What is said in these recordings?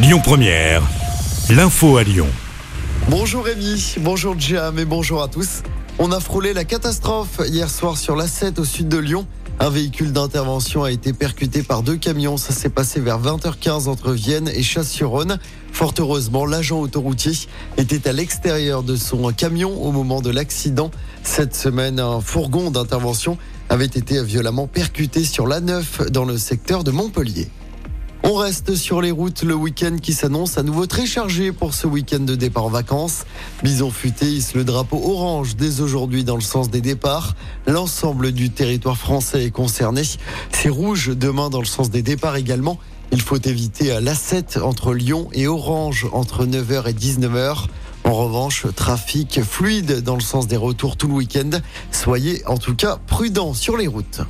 Lyon Première, l'info à Lyon. Bonjour Rémi, bonjour Jam et bonjour à tous. On a frôlé la catastrophe hier soir sur l'A7 au sud de Lyon. Un véhicule d'intervention a été percuté par deux camions. Ça s'est passé vers 20h15 entre Vienne et Chasse-sur-Rhône. Fort heureusement, l'agent autoroutier était à l'extérieur de son camion au moment de l'accident. Cette semaine, un fourgon d'intervention avait été violemment percuté sur l'A9 dans le secteur de Montpellier. On reste sur les routes le week-end qui s'annonce à nouveau très chargé pour ce week-end de départ en vacances. Bison futé hisse le drapeau orange dès aujourd'hui dans le sens des départs. L'ensemble du territoire français est concerné. C'est rouge demain dans le sens des départs également. Il faut éviter l'A7 entre Lyon et Orange entre 9h et 19h. En revanche, trafic fluide dans le sens des retours tout le week-end. Soyez en tout cas prudents sur les routes.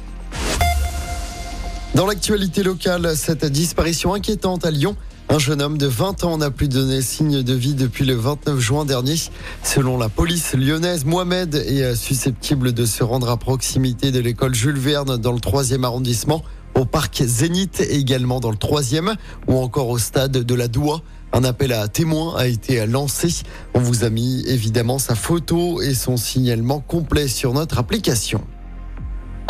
Dans l'actualité locale, cette disparition inquiétante à Lyon. Un jeune homme de 20 ans n'a plus donné signe de vie depuis le 29 juin dernier. Selon la police lyonnaise, Mohamed est susceptible de se rendre à proximité de l'école Jules Verne dans le 3e arrondissement, au parc Zénith également dans le 3e ou encore au stade de la Doua. Un appel à témoins a été lancé. On vous a mis évidemment sa photo et son signalement complet sur notre application.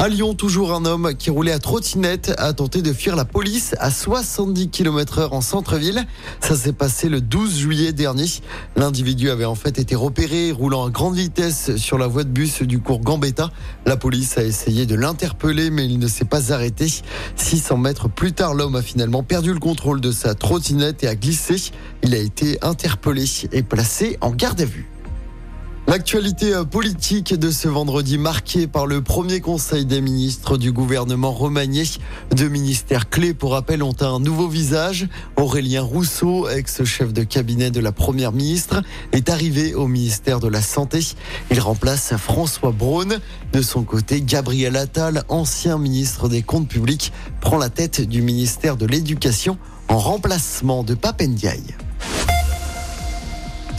À Lyon, toujours un homme qui roulait à trottinette a tenté de fuir la police à 70 km heure en centre-ville. Ça s'est passé le 12 juillet dernier. L'individu avait en fait été repéré roulant à grande vitesse sur la voie de bus du cours Gambetta. La police a essayé de l'interpeller mais il ne s'est pas arrêté. 600 mètres plus tard, l'homme a finalement perdu le contrôle de sa trottinette et a glissé. Il a été interpellé et placé en garde à vue. L'actualité euh, politique de ce vendredi marquée par le premier conseil des ministres du gouvernement remanié. Deux ministères clés, pour rappel, ont un nouveau visage. Aurélien Rousseau, ex-chef de cabinet de la première ministre, est arrivé au ministère de la Santé. Il remplace François Braun. De son côté, Gabriel Attal, ancien ministre des Comptes publics, prend la tête du ministère de l'Éducation en remplacement de Papendiaï.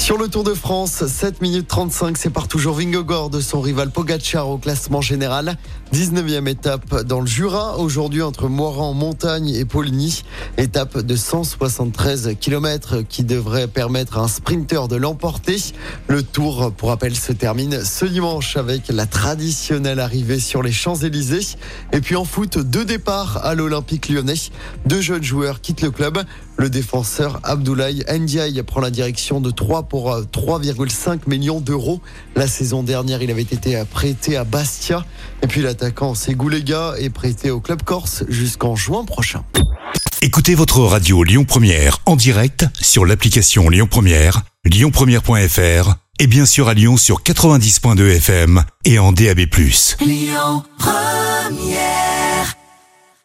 Sur le Tour de France, 7 minutes 35 sépare toujours Vingegaard de son rival Pogacar au classement général. 19e étape dans le Jura, aujourd'hui entre Moiran, Montagne et Poligny. Étape de 173 km qui devrait permettre à un sprinter de l'emporter. Le Tour, pour rappel, se termine ce dimanche avec la traditionnelle arrivée sur les Champs-Élysées. Et puis en foot, deux départs à l'Olympique lyonnais. Deux jeunes joueurs quittent le club. Le défenseur Abdoulaye Ndiaye prend la direction de 3 pour 3,5 euh, millions d'euros. La saison dernière, il avait été prêté à Bastia. Et puis l'attaquant Ségoulega est prêté au club corse jusqu'en juin prochain. Écoutez votre radio Lyon Première en direct sur l'application Lyon Première, lyonpremière.fr et bien sûr à Lyon sur 90.2 FM et en DAB+. Lyon Première